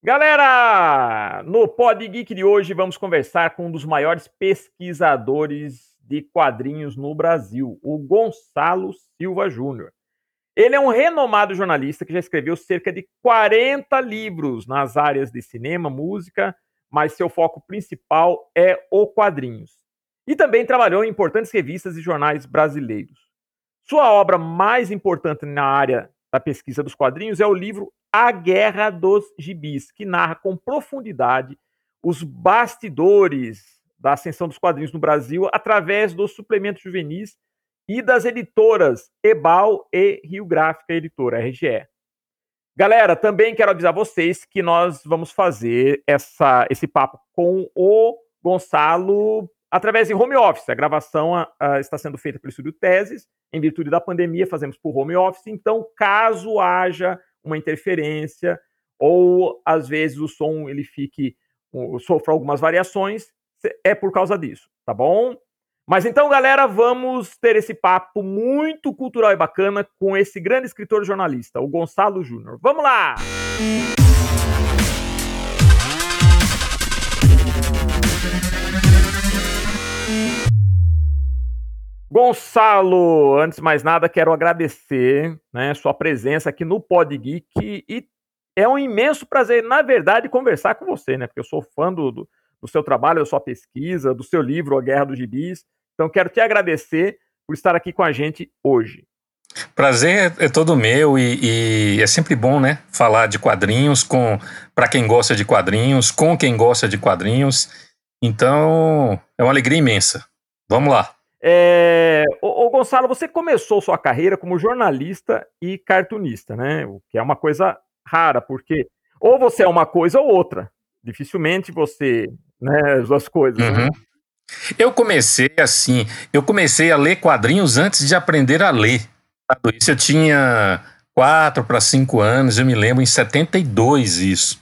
Galera, no Pod Geek de hoje vamos conversar com um dos maiores pesquisadores de quadrinhos no Brasil, o Gonçalo Silva Júnior. Ele é um renomado jornalista que já escreveu cerca de 40 livros nas áreas de cinema, música, mas seu foco principal é o quadrinhos. E também trabalhou em importantes revistas e jornais brasileiros. Sua obra mais importante na área da pesquisa dos quadrinhos é o livro A Guerra dos Gibis, que narra com profundidade os bastidores da ascensão dos quadrinhos no Brasil através dos suplementos juvenis e das editoras Ebal e Rio Gráfica Editora, RGE. Galera, também quero avisar vocês que nós vamos fazer essa, esse papo com o Gonçalo através de home office. A gravação uh, está sendo feita pelo Estúdio Teses, em virtude da pandemia, fazemos por home office. Então, caso haja uma interferência ou às vezes o som ele fique sofra algumas variações, é por causa disso, tá bom? Mas então, galera, vamos ter esse papo muito cultural e bacana com esse grande escritor jornalista, o Gonçalo Júnior. Vamos lá! Gonçalo, antes de mais nada, quero agradecer né, sua presença aqui no Pod Geek e é um imenso prazer, na verdade, conversar com você, né? Porque eu sou fã do, do, do seu trabalho, da sua pesquisa, do seu livro A Guerra dos Gibis. Então, quero te agradecer por estar aqui com a gente hoje. Prazer é, é todo meu e, e, é sempre bom, né? Falar de quadrinhos com para quem gosta de quadrinhos, com quem gosta de quadrinhos. Então, é uma alegria imensa. Vamos lá. É, ô, ô, Gonçalo, você começou sua carreira como jornalista e cartunista, né? O que é uma coisa rara, porque ou você é uma coisa ou outra. Dificilmente você, né, as duas coisas. Né? Uhum. Né? Eu comecei assim, eu comecei a ler quadrinhos antes de aprender a ler. Isso eu tinha quatro para cinco anos, eu me lembro, em 72 isso.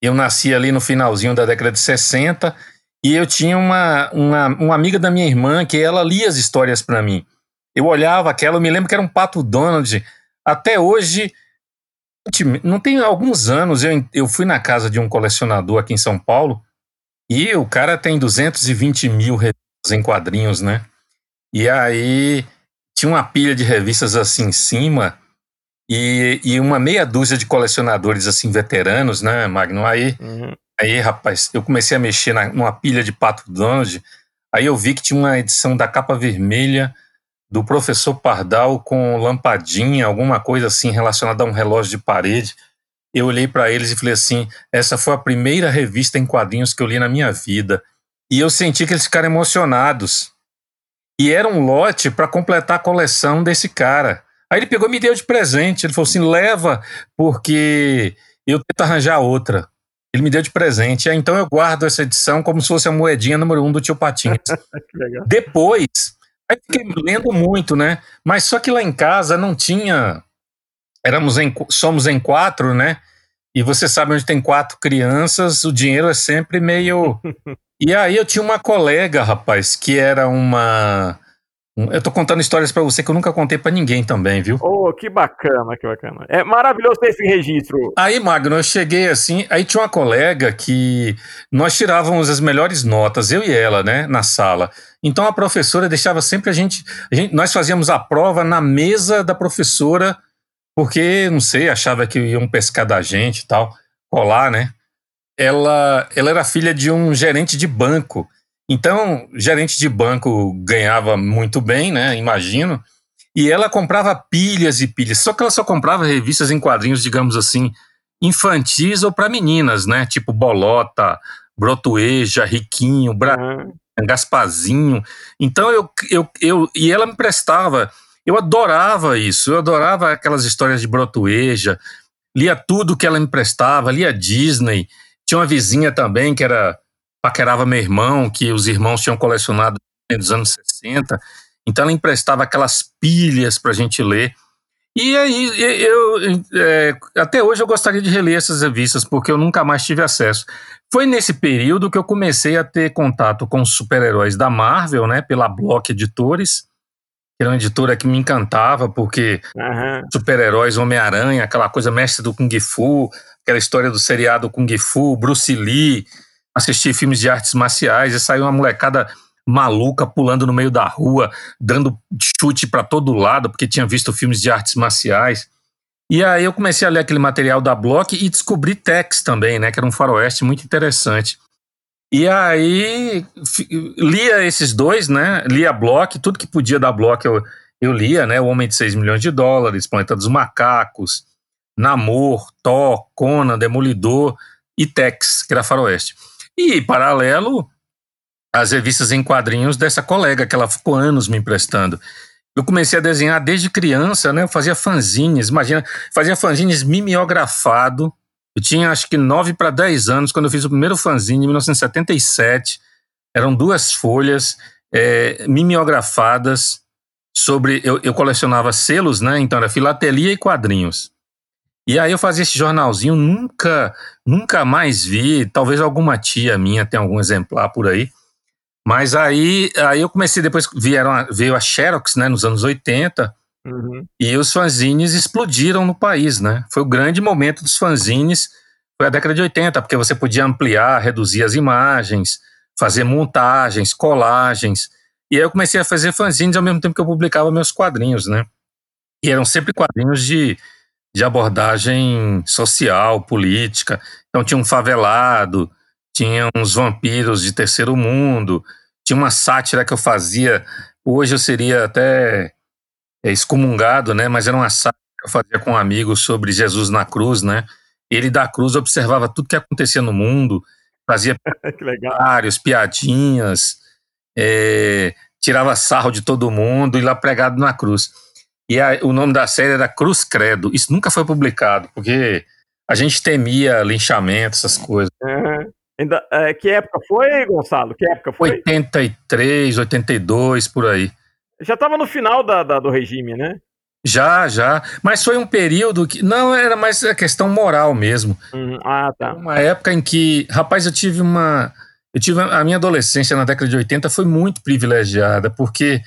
Eu nasci ali no finalzinho da década de 60 e eu tinha uma, uma, uma amiga da minha irmã que ela lia as histórias para mim. Eu olhava aquela, eu me lembro que era um Pato Donald. Até hoje, não tem alguns anos, eu, eu fui na casa de um colecionador aqui em São Paulo e o cara tem 220 mil revistas em quadrinhos, né? E aí tinha uma pilha de revistas assim em cima e, e uma meia dúzia de colecionadores assim veteranos, né, Magno? Aí uhum. Aí, rapaz, eu comecei a mexer na, numa pilha de Pato Donald, aí eu vi que tinha uma edição da capa vermelha do professor Pardal com lampadinha, alguma coisa assim relacionada a um relógio de parede. Eu olhei para eles e falei assim: essa foi a primeira revista em quadrinhos que eu li na minha vida. E eu senti que eles ficaram emocionados. E era um lote para completar a coleção desse cara. Aí ele pegou e me deu de presente. Ele falou assim: leva, porque eu tento arranjar outra. Ele me deu de presente. Então eu guardo essa edição como se fosse a moedinha número um do tio Patinhas. Depois, aí fiquei lendo muito, né? Mas só que lá em casa não tinha. Éramos em, somos em quatro, né? E você sabe onde tem quatro crianças, o dinheiro é sempre meio. e aí eu tinha uma colega, rapaz, que era uma eu tô contando histórias para você que eu nunca contei para ninguém também, viu? Oh, que bacana, que bacana. É maravilhoso ter esse registro. Aí, Magno, eu cheguei assim, aí tinha uma colega que nós tirávamos as melhores notas, eu e ela, né, na sala. Então a professora deixava sempre a gente, a gente nós fazíamos a prova na mesa da professora, porque, não sei, achava que iam pescar da gente e tal, colar, né? Ela, ela era filha de um gerente de banco. Então, gerente de banco ganhava muito bem, né? Imagino. E ela comprava pilhas e pilhas. Só que ela só comprava revistas em quadrinhos, digamos assim, infantis ou para meninas, né? Tipo Bolota, Brotueja, Riquinho, Bra... Uhum. Gaspazinho. Então eu, eu, eu. E ela me prestava. Eu adorava isso. Eu adorava aquelas histórias de Brotueja. Lia tudo que ela me prestava, lia Disney. Tinha uma vizinha também que era paquerava meu irmão, que os irmãos tinham colecionado nos anos 60. Então ela emprestava aquelas pilhas para a gente ler. E aí, eu, é, até hoje eu gostaria de reler essas revistas, porque eu nunca mais tive acesso. Foi nesse período que eu comecei a ter contato com os super-heróis da Marvel, né, pela Block Editores, que era uma editora que me encantava, porque uhum. super-heróis, Homem-Aranha, aquela coisa mestre do Kung Fu, aquela história do seriado Kung Fu, Bruce Lee, assisti filmes de artes marciais e saiu uma molecada maluca pulando no meio da rua, dando chute para todo lado, porque tinha visto filmes de artes marciais. E aí eu comecei a ler aquele material da Block e descobri Tex também, né, que era um faroeste muito interessante. E aí lia esses dois, né, lia Block, tudo que podia da Block eu, eu lia, né, O Homem de 6 milhões de dólares, Planeta dos Macacos, Namor, Thor, Conan, Demolidor e Tex, que era faroeste. E, paralelo, as revistas em quadrinhos dessa colega que ela ficou anos me emprestando. Eu comecei a desenhar desde criança, né? Eu fazia fanzines, imagina, fazia fanzines mimeografado. Eu tinha acho que 9 para 10 anos quando eu fiz o primeiro fanzine, em 1977. Eram duas folhas é, mimeografadas sobre. Eu, eu colecionava selos, né? Então era filatelia e quadrinhos. E aí eu fazia esse jornalzinho, nunca, nunca mais vi. Talvez alguma tia minha tenha algum exemplar por aí. Mas aí, aí eu comecei, depois vieram a, veio a Xerox, né, nos anos 80, uhum. e os fanzines explodiram no país, né? Foi o grande momento dos fanzines, foi a década de 80, porque você podia ampliar, reduzir as imagens, fazer montagens, colagens. E aí eu comecei a fazer fanzines ao mesmo tempo que eu publicava meus quadrinhos, né? E eram sempre quadrinhos de de abordagem social, política. Então tinha um favelado, tinha uns vampiros de terceiro mundo, tinha uma sátira que eu fazia. Hoje eu seria até é, excomungado, né? Mas era uma sátira que eu fazia com um amigo sobre Jesus na cruz, né? Ele da cruz observava tudo que acontecia no mundo, fazia vários piadinhas, é, tirava sarro de todo mundo e lá pregado na cruz. E a, o nome da série era Cruz Credo. Isso nunca foi publicado, porque a gente temia linchamento, essas coisas. Uhum. Ainda, é, que época foi, Gonçalo? Que época foi? 83, 82, por aí. Já estava no final da, da, do regime, né? Já, já. Mas foi um período que. Não, era mais a questão moral mesmo. Uhum. Ah, tá. Uma época em que. Rapaz, eu tive uma. Eu tive. A minha adolescência na década de 80 foi muito privilegiada, porque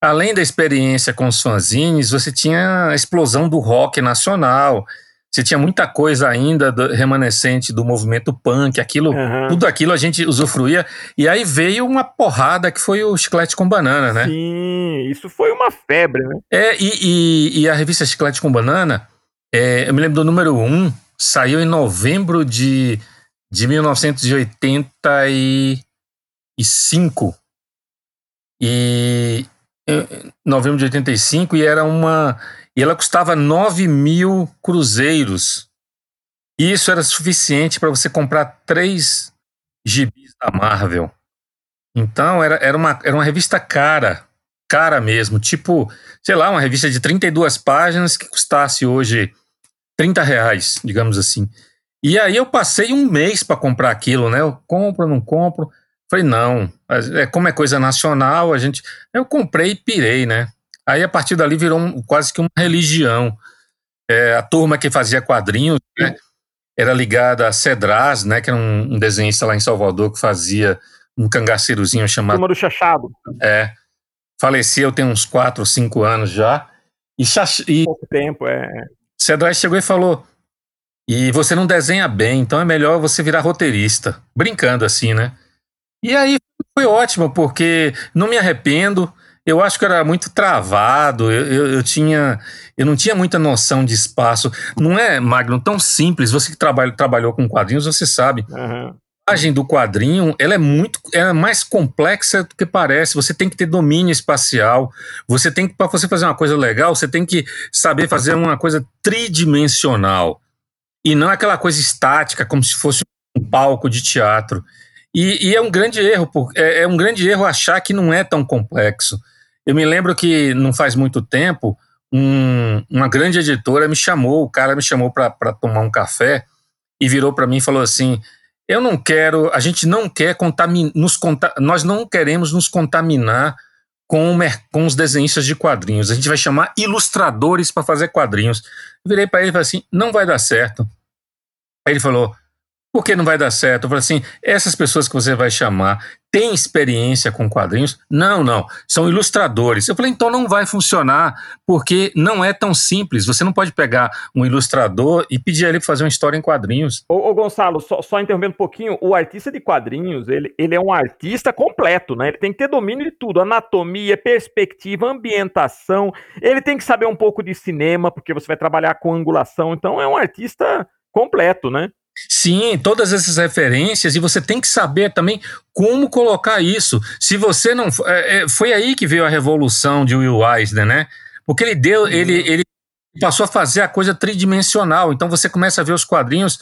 além da experiência com os fanzines, você tinha a explosão do rock nacional. Você tinha muita coisa ainda do, remanescente do movimento punk, aquilo, uhum. tudo aquilo a gente usufruía. E aí veio uma porrada que foi o Chiclete com Banana, né? Sim, isso foi uma febre, né? É, e, e, e a revista Chiclete com Banana, é, eu me lembro do número 1, um, saiu em novembro de, de 1985. E, novembro de 85 e era uma. E ela custava 9 mil cruzeiros. E isso era suficiente para você comprar três gibis da Marvel. Então era, era, uma, era uma revista cara, cara mesmo. Tipo, sei lá, uma revista de 32 páginas que custasse hoje 30 reais, digamos assim. E aí eu passei um mês para comprar aquilo, né? Eu compro, não compro. Falei, não, é, como é coisa nacional, a gente. Eu comprei e pirei, né? Aí a partir dali virou um, quase que uma religião. É, a turma que fazia quadrinhos né, era ligada a Cedras, né? Que era um, um desenhista lá em Salvador que fazia um cangaceirozinho chamado. Turma do Chachado. É. Faleceu tem uns 4 ou 5 anos já. E, chach... e pouco tempo, é. Cedras chegou e falou: e você não desenha bem, então é melhor você virar roteirista. Brincando assim, né? E aí foi ótimo, porque não me arrependo. Eu acho que era muito travado, eu, eu, eu, tinha. Eu não tinha muita noção de espaço. Não é, Magno, tão simples. Você que trabalha, trabalhou com quadrinhos, você sabe. Uhum. A imagem do quadrinho ela é muito é mais complexa do que parece. Você tem que ter domínio espacial. Você tem que para você fazer uma coisa legal, você tem que saber fazer uma coisa tridimensional e não aquela coisa estática como se fosse um palco de teatro. E, e é um grande erro, é, é um grande erro achar que não é tão complexo. Eu me lembro que não faz muito tempo, um, uma grande editora me chamou, o cara me chamou para tomar um café e virou para mim e falou assim: Eu não quero, a gente não quer contaminar, nós não queremos nos contaminar com, com os desenhistas de quadrinhos. A gente vai chamar ilustradores para fazer quadrinhos. Virei para ele e falei assim: Não vai dar certo. Aí ele falou: porque não vai dar certo. Eu falei assim: essas pessoas que você vai chamar têm experiência com quadrinhos? Não, não. São ilustradores. Eu falei: então não vai funcionar, porque não é tão simples. Você não pode pegar um ilustrador e pedir a ele para fazer uma história em quadrinhos. Ô, ô Gonçalo, só, só, interrompendo um pouquinho: o artista de quadrinhos, ele, ele é um artista completo, né? Ele tem que ter domínio de tudo: anatomia, perspectiva, ambientação. Ele tem que saber um pouco de cinema, porque você vai trabalhar com angulação. Então é um artista completo, né? Sim, todas essas referências, e você tem que saber também como colocar isso. Se você não. É, é, foi aí que veio a revolução de Will Eisner, né? Porque ele deu. Uhum. Ele, ele passou a fazer a coisa tridimensional. Então você começa a ver os quadrinhos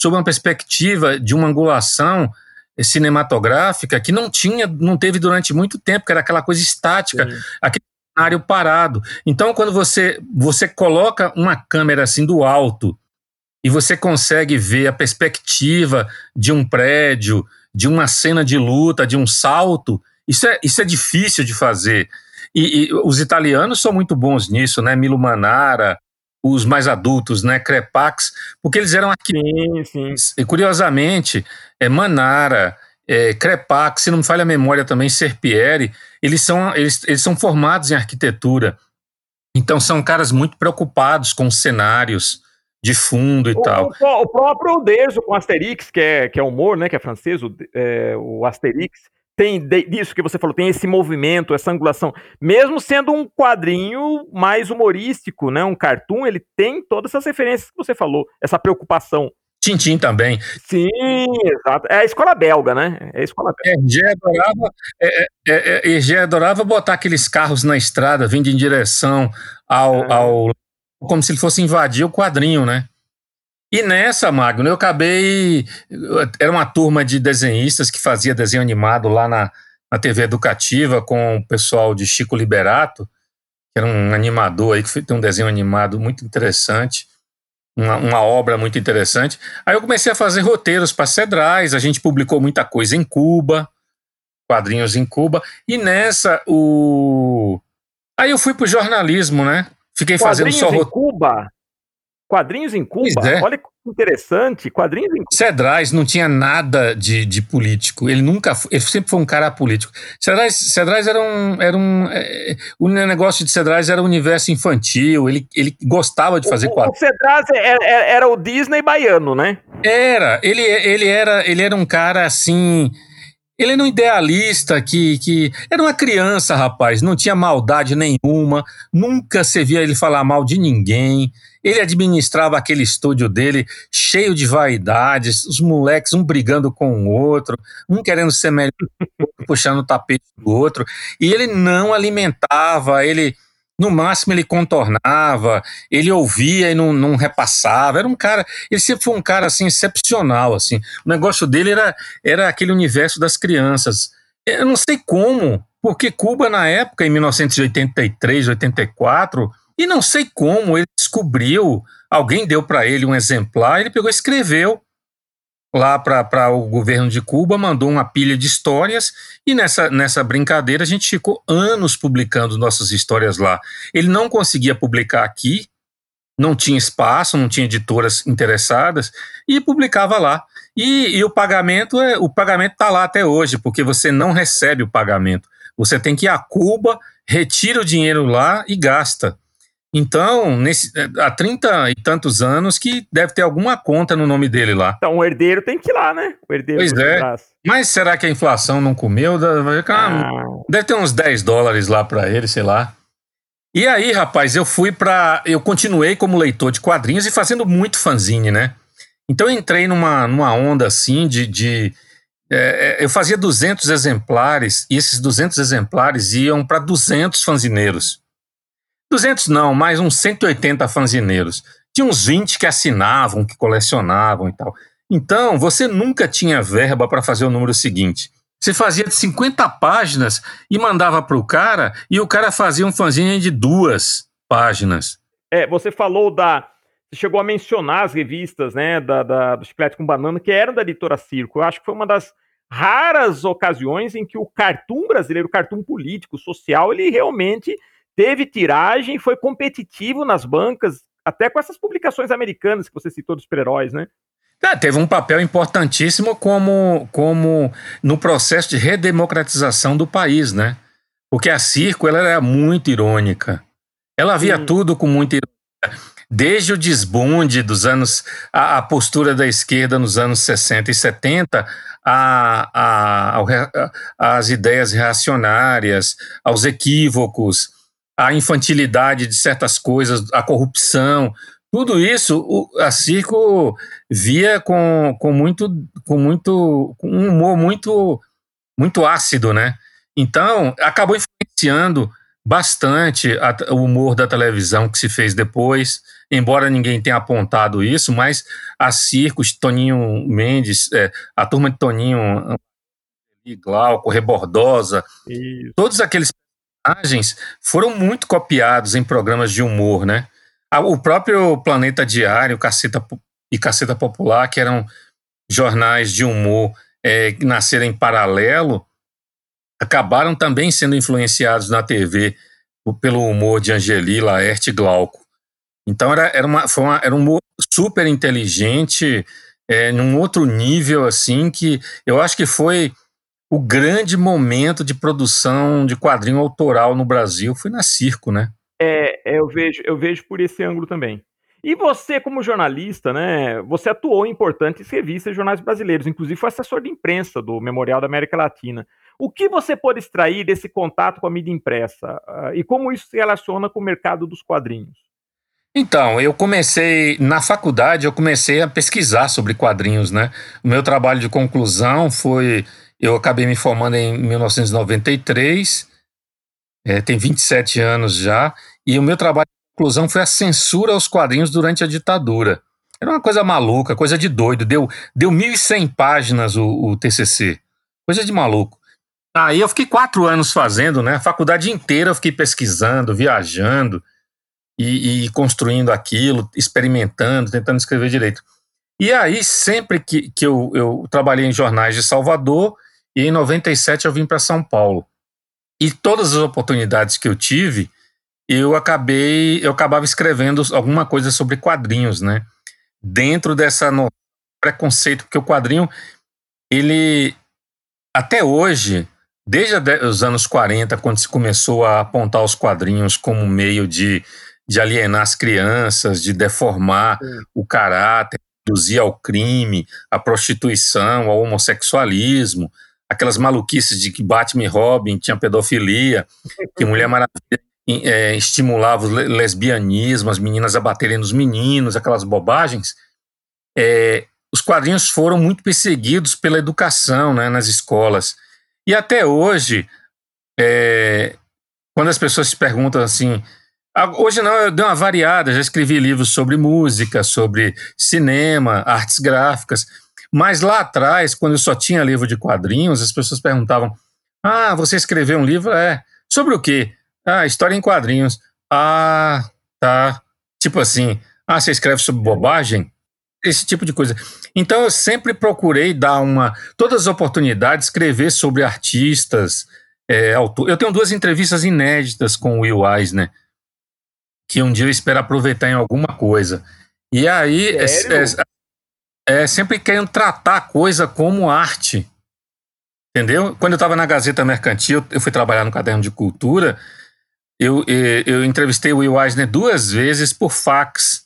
sob uma perspectiva de uma angulação cinematográfica que não tinha, não teve durante muito tempo, que era aquela coisa estática, Sim. aquele cenário parado. Então, quando você, você coloca uma câmera assim do alto e você consegue ver a perspectiva de um prédio, de uma cena de luta, de um salto. Isso é, isso é difícil de fazer. E, e os italianos são muito bons nisso, né? Milo Manara, os mais adultos, né? Crepax, porque eles eram arquitetos. Sim, sim. E curiosamente, é, Manara, é, Crepax, se não me falha a memória também, Serpieri, eles são, eles, eles são formados em arquitetura. Então são caras muito preocupados com os cenários, de fundo e o, tal. O, o, próprio Derzo com Asterix, que é, que é humor, né, que é francês, o, é, o Asterix, tem de, disso que você falou, tem esse movimento, essa angulação. Mesmo sendo um quadrinho mais humorístico, né, um cartoon, ele tem todas essas referências que você falou, essa preocupação. Tintim também. Sim, exato. É a escola belga, né? É a escola belga. Hergé adorava, é, é, é, adorava botar aqueles carros na estrada, vindo em direção ao, é. ao como se ele fosse invadir o quadrinho, né? E nessa, Magno, eu acabei. Era uma turma de desenhistas que fazia desenho animado lá na, na TV educativa com o pessoal de Chico Liberato, que era um animador aí que tem um desenho animado muito interessante, uma, uma obra muito interessante. Aí eu comecei a fazer roteiros para Cedrais, a gente publicou muita coisa em Cuba, quadrinhos em Cuba, e nessa o. Aí eu fui pro jornalismo, né? Fiquei fazendo só em Cuba. Quadrinhos em Cuba. É. Olha que interessante. Quadrinhos em Cuba. Cedrais não tinha nada de, de político. Ele nunca, ele sempre foi um cara político. Cedrais, Cedrais era um, era um, é, o negócio de Cedrais era um universo infantil. Ele, ele gostava de fazer quadrinhos. O Cedrais era, é, é, era o Disney baiano, né? Era. Ele, ele era, ele era um cara assim ele era um idealista que, que era uma criança, rapaz, não tinha maldade nenhuma, nunca se via ele falar mal de ninguém. Ele administrava aquele estúdio dele cheio de vaidades, os moleques um brigando com o outro, um querendo ser melhor, puxando o tapete do outro, e ele não alimentava, ele no máximo ele contornava, ele ouvia e não, não, repassava. Era um cara, ele sempre foi um cara assim excepcional, assim. O negócio dele era, era aquele universo das crianças. Eu não sei como, porque Cuba na época, em 1983, 84, e não sei como ele descobriu, alguém deu para ele um exemplar, ele pegou e escreveu lá para o governo de Cuba, mandou uma pilha de histórias e nessa, nessa brincadeira a gente ficou anos publicando nossas histórias lá. Ele não conseguia publicar aqui, não tinha espaço, não tinha editoras interessadas e publicava lá. E, e o pagamento é o pagamento está lá até hoje, porque você não recebe o pagamento. Você tem que ir a Cuba, retira o dinheiro lá e gasta. Então, nesse, há 30 e tantos anos que deve ter alguma conta no nome dele lá. Então, o herdeiro tem que ir lá, né? O herdeiro pois é. Mas será que a inflação não comeu? Ah. Deve ter uns 10 dólares lá para ele, sei lá. E aí, rapaz, eu fui para, eu continuei como leitor de quadrinhos e fazendo muito fanzine, né? Então eu entrei numa, numa onda assim de, de é, é eu fazia 200 exemplares e esses 200 exemplares iam para 200 fanzineiros. 200 não, mais uns 180 fanzineiros. Tinha uns 20 que assinavam, que colecionavam e tal. Então, você nunca tinha verba para fazer o número seguinte. Você fazia de 50 páginas e mandava para o cara, e o cara fazia um fanzine de duas páginas. É, você falou da. Você chegou a mencionar as revistas, né, da, da, do Chiclete com Banana, que eram da editora Circo. Eu acho que foi uma das raras ocasiões em que o cartoon brasileiro, o cartoon político, social, ele realmente teve tiragem, foi competitivo nas bancas, até com essas publicações americanas que você citou dos super-heróis, né? É, teve um papel importantíssimo como, como no processo de redemocratização do país, né? Porque a Circo ela era muito irônica. Ela via Sim. tudo com muita ironia. Desde o desbunde dos anos, a, a, postura da esquerda nos anos 60 e 70, a, a, a, as ideias reacionárias, aos equívocos, a infantilidade de certas coisas, a corrupção, tudo isso o, a Circo via com, com muito com muito com um humor muito muito ácido, né? Então acabou influenciando bastante a, o humor da televisão que se fez depois, embora ninguém tenha apontado isso, mas a Circo, Toninho Mendes, é, a turma de Toninho, Glauco, Rebordosa, isso. todos aqueles personagens foram muito copiados em programas de humor, né? O próprio Planeta Diário Caceta, e Caceta Popular, que eram jornais de humor é, que nasceram em paralelo, acabaram também sendo influenciados na TV pelo humor de Angeli, Laerte e Glauco. Então era, era, uma, foi uma, era um humor super inteligente, é, num outro nível, assim, que eu acho que foi o grande momento de produção de quadrinho autoral no Brasil, foi na Circo, né? É, é, eu vejo, eu vejo por esse ângulo também. E você, como jornalista, né? Você atuou em importantes revistas e jornais brasileiros, inclusive foi assessor de imprensa do Memorial da América Latina. O que você pode extrair desse contato com a mídia impressa uh, e como isso se relaciona com o mercado dos quadrinhos? Então, eu comecei na faculdade, eu comecei a pesquisar sobre quadrinhos, né? O meu trabalho de conclusão foi, eu acabei me formando em 1993 é, tem 27 anos já, e o meu trabalho de conclusão foi a censura aos quadrinhos durante a ditadura. Era uma coisa maluca, coisa de doido. Deu, deu 1.100 páginas o, o TCC. Coisa de maluco. Aí eu fiquei quatro anos fazendo, né? A faculdade inteira eu fiquei pesquisando, viajando e, e, construindo aquilo, experimentando, tentando escrever direito. E aí, sempre que, que eu, eu trabalhei em jornais de Salvador, e em 97 eu vim para São Paulo. E todas as oportunidades que eu tive, eu acabei, eu acabava escrevendo alguma coisa sobre quadrinhos, né? Dentro dessa no preconceito, porque o quadrinho, ele até hoje, desde os anos 40, quando se começou a apontar os quadrinhos como meio de, de alienar as crianças, de deformar o caráter, induzir ao crime, à prostituição, ao homossexualismo, aquelas maluquices de que Batman e Robin tinha pedofilia, que Mulher Maravilha é, estimulava o lesbianismo, as meninas a baterem nos meninos, aquelas bobagens, é, os quadrinhos foram muito perseguidos pela educação né, nas escolas. E até hoje, é, quando as pessoas se perguntam assim, Hoje não, eu dei uma variada, já escrevi livros sobre música, sobre cinema, artes gráficas. Mas lá atrás, quando eu só tinha livro de quadrinhos, as pessoas perguntavam: Ah, você escreveu um livro? É. Sobre o quê? Ah, história em quadrinhos. Ah, tá. Tipo assim, ah, você escreve sobre bobagem? Esse tipo de coisa. Então eu sempre procurei dar uma. Todas as oportunidades, escrever sobre artistas, é, autor. Eu tenho duas entrevistas inéditas com o Will Eisner, que um dia eu espero aproveitar em alguma coisa. E aí, é, é, é, sempre querendo tratar a coisa como arte. Entendeu? Quando eu estava na Gazeta Mercantil, eu fui trabalhar no caderno de cultura, eu, eu, eu entrevistei o Will Eisner duas vezes por fax.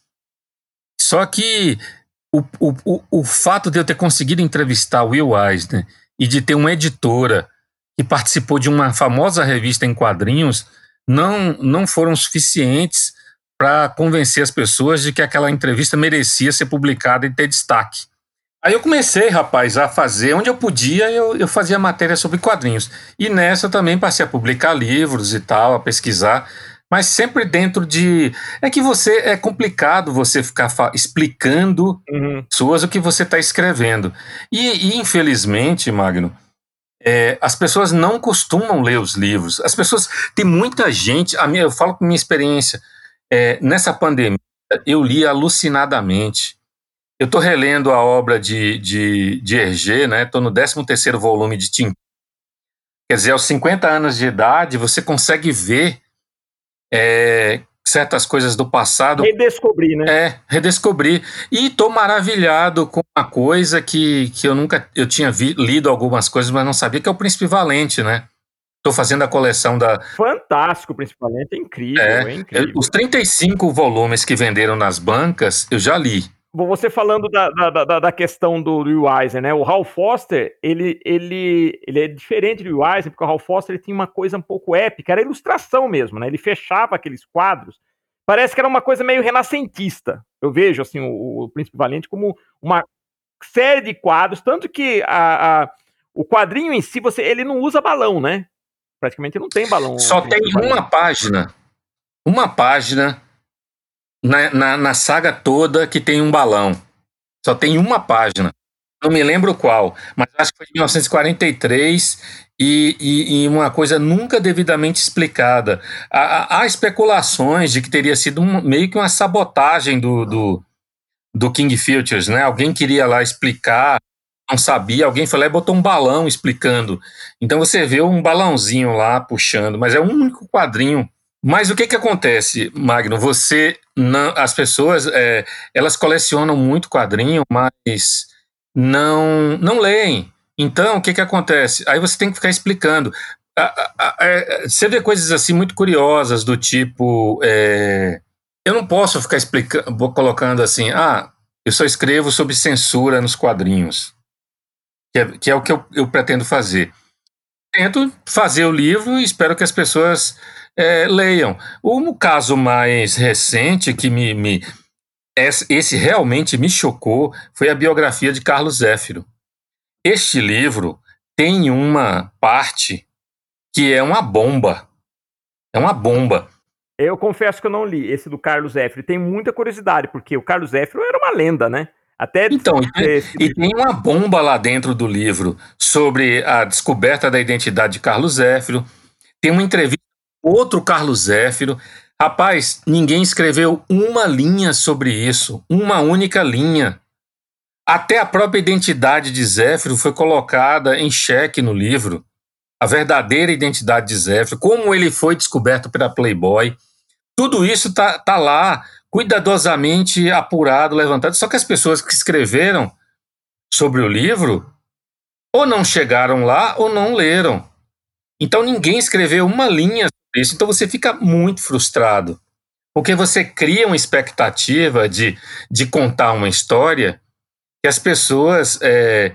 Só que o, o, o, o fato de eu ter conseguido entrevistar o Will Eisner e de ter uma editora que participou de uma famosa revista em quadrinhos não, não foram suficientes para convencer as pessoas de que aquela entrevista merecia ser publicada e ter destaque. Aí eu comecei, rapaz, a fazer, onde eu podia, eu, eu fazia matéria sobre quadrinhos. E nessa também passei a publicar livros e tal, a pesquisar, mas sempre dentro de. É que você. É complicado você ficar explicando uhum. suas o que você está escrevendo. E, e, infelizmente, Magno, é, as pessoas não costumam ler os livros. As pessoas. Tem muita gente. A minha, eu falo com minha experiência. É, nessa pandemia, eu li alucinadamente. Eu estou relendo a obra de, de, de Hergé, né? Estou no 13 volume de Tim. Quer dizer, aos 50 anos de idade, você consegue ver é, certas coisas do passado. Redescobrir, né? É, redescobrir. E tô maravilhado com uma coisa que, que eu nunca. Eu tinha vi, lido algumas coisas, mas não sabia, que é o Príncipe Valente, né? Tô fazendo a coleção da. Fantástico, principalmente, é incrível, é, é incrível. Os 35 volumes que venderam nas bancas, eu já li. Você falando da, da, da questão do, do Eisner, né? O Hal Foster, ele, ele, ele é diferente do Eisner, porque o Hal Foster ele tinha uma coisa um pouco épica, era ilustração mesmo, né? Ele fechava aqueles quadros, parece que era uma coisa meio renascentista. Eu vejo, assim, o, o Príncipe Valente como uma série de quadros, tanto que a, a, o quadrinho em si, você, ele não usa balão, né? Praticamente não tem balão. Só tem uma página. Uma página na, na, na, saga toda que tem um balão. Só tem uma página. Não me lembro qual, mas acho que foi em 1943 e, e, e uma coisa nunca devidamente explicada. Há, há, especulações de que teria sido um, meio que uma sabotagem do, do, do King Futures, né? Alguém queria lá explicar, não sabia, alguém foi lá e botou um balão explicando. Então você vê um balãozinho lá puxando, mas é um único quadrinho mas o que que acontece, Magno? Você, não, as pessoas, é, elas colecionam muito quadrinho, mas não, não leem. Então, o que que acontece? Aí você tem que ficar explicando. A, a, a, é, você vê coisas assim muito curiosas do tipo, é, eu não posso ficar explicando, colocando assim, ah, eu só escrevo sobre censura nos quadrinhos, que é, que é o que eu, eu pretendo fazer. Tento fazer o livro e espero que as pessoas é, leiam. Um caso mais recente que me, me, esse realmente me chocou foi a biografia de Carlos Zéfiro. Este livro tem uma parte que é uma bomba. É uma bomba. Eu confesso que eu não li esse do Carlos Zéfiro. Tem muita curiosidade, porque o Carlos Zéfiro era uma lenda, né? Até então, e tem, e tem, uma bomba lá dentro do livro sobre a descoberta da identidade de Carlos Zéfiro. Tem uma entrevista outro Carlos Zéfiro. Rapaz, ninguém escreveu uma linha sobre isso, uma única linha. Até a própria identidade de Zéfiro foi colocada em xeque no livro. A verdadeira identidade de Zéfiro, como ele foi descoberto pela Playboy. Tudo isso tá, tá lá, cuidadosamente apurado, levantado. Só que as pessoas que escreveram sobre o livro ou não chegaram lá ou não leram. Então ninguém escreveu uma linha isso. Então você fica muito frustrado, porque você cria uma expectativa de, de contar uma história que as pessoas. É,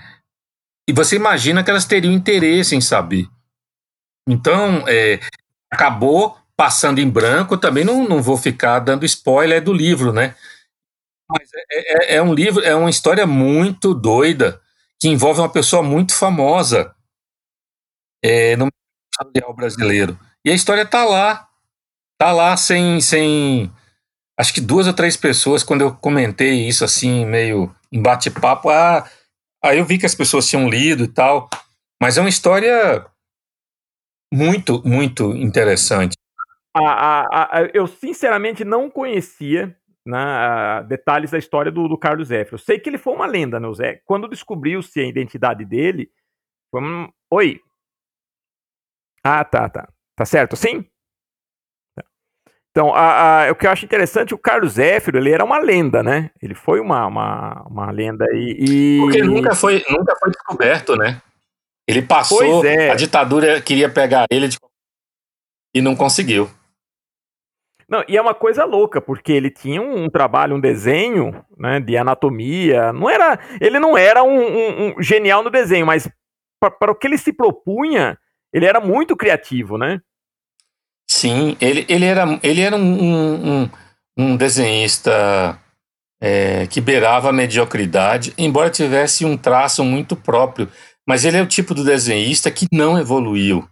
e você imagina que elas teriam interesse em saber. Então, é, acabou passando em branco, também não, não vou ficar dando spoiler do livro, né? Mas é, é, é um livro, é uma história muito doida, que envolve uma pessoa muito famosa é, no material brasileiro. E a história tá lá. Tá lá sem. sem acho que duas ou três pessoas, quando eu comentei isso assim, meio em bate-papo, ah, aí eu vi que as pessoas tinham lido e tal. Mas é uma história muito, muito interessante. Eu sinceramente não conhecia né, detalhes da história do, do Carlos Zé. Eu sei que ele foi uma lenda, né, Zé? Quando descobriu-se a identidade dele, foi um... Oi. Ah, tá, tá. Tá certo assim? Então, a, a, o que eu acho interessante, o Carlos Zéfiro, ele era uma lenda, né? Ele foi uma, uma, uma lenda e, e... Porque nunca foi, nunca foi descoberto, né? Ele passou, é. a ditadura queria pegar ele de... e não conseguiu. Não, e é uma coisa louca, porque ele tinha um, um trabalho, um desenho, né, de anatomia. Não era, ele não era um, um, um genial no desenho, mas para o que ele se propunha, ele era muito criativo, né? Sim, ele, ele era, ele era um, um, desenhista é, que beirava a mediocridade, embora tivesse um traço muito próprio. Mas ele é o tipo do desenhista que não evoluiu.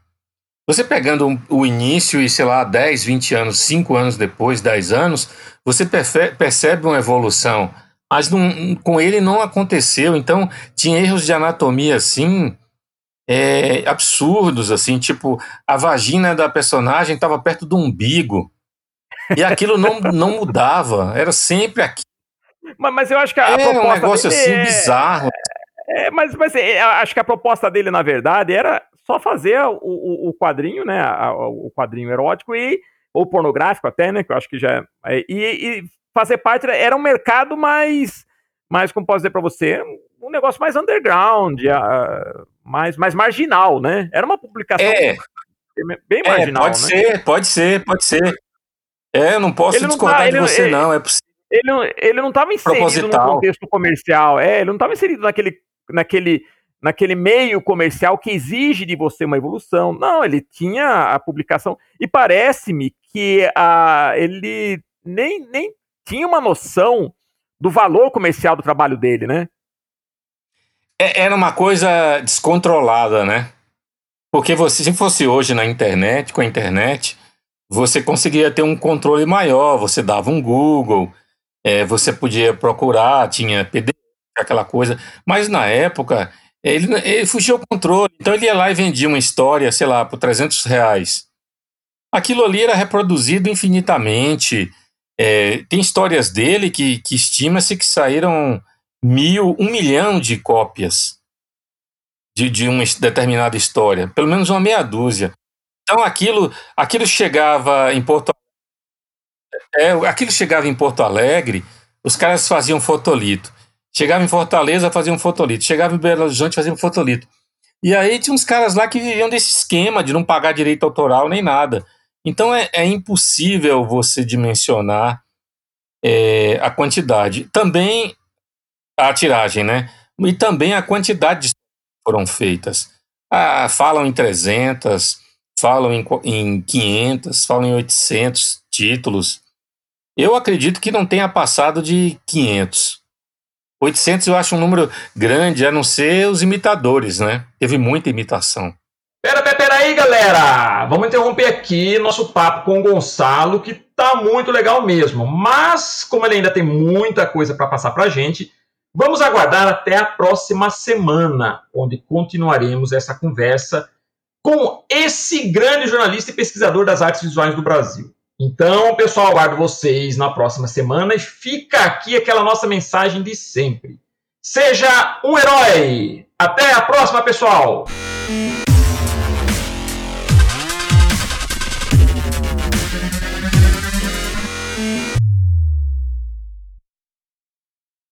Você pegando o início e, sei lá, 10, 20 anos, 5 anos depois, 10 anos, você percebe uma evolução. Mas não, com ele não aconteceu. Então, tinha erros de anatomia assim é, absurdos, assim, tipo, a vagina da personagem estava perto do umbigo. E aquilo não, não mudava, era sempre aqui. Mas, mas eu acho que a, é, um negócio assim é, bizarro. É, mas mas é, acho que a proposta dele, na verdade, era só fazer o, o, o quadrinho, né? A, o quadrinho erótico e ou pornográfico até, né? Que eu acho que já é. E, e fazer parte era um mercado mais, mais como posso dizer para você, um negócio mais underground, uh, mais, mais marginal, né? Era uma publicação é, bem marginal. É, pode né? ser, pode ser, pode ser. É, eu não posso ele discordar não tá, de ele, você, ele, não. É possível. Ele não, ele não estava inserido no contexto comercial. É, ele não estava inserido naquele, naquele, naquele meio comercial que exige de você uma evolução. Não, ele tinha a publicação. E parece-me que a, ele nem, nem tinha uma noção do valor comercial do trabalho dele, né? É, era uma coisa descontrolada, né? Porque você, se fosse hoje na internet, com a internet, você conseguia ter um controle maior, você dava um Google, é, você podia procurar, tinha PDF, aquela coisa. Mas na época, ele, ele fugiu ao controle. Então ele ia lá e vendia uma história, sei lá, por 300 reais. Aquilo ali era reproduzido infinitamente. É, tem histórias dele que, que estima-se que saíram mil, um milhão de cópias de, de uma determinada história, pelo menos uma meia dúzia. Então aquilo, aquilo chegava em Porto é, aquilo chegava em Porto Alegre, os caras faziam fotolito. Chegava em Fortaleza, faziam fotolito. Chegava em Belo Horizonte, faziam fotolito. E aí tinha uns caras lá que viviam desse esquema de não pagar direito autoral nem nada. Então é, é impossível você dimensionar é, a quantidade. Também a tiragem, né? E também a quantidade de foram feitas. Ah, falam em 300, falam em, em 500, falam em 800 títulos. Eu acredito que não tenha passado de 500. 800 eu acho um número grande, a não ser os imitadores, né? Teve muita imitação. Pera, pera, pera aí, galera! Vamos interromper aqui nosso papo com o Gonçalo, que tá muito legal mesmo. Mas, como ele ainda tem muita coisa para passar pra gente, vamos aguardar até a próxima semana, onde continuaremos essa conversa com esse grande jornalista e pesquisador das artes visuais do Brasil. Então, pessoal, aguardo vocês na próxima semana e fica aqui aquela nossa mensagem de sempre. Seja um herói! Até a próxima, pessoal!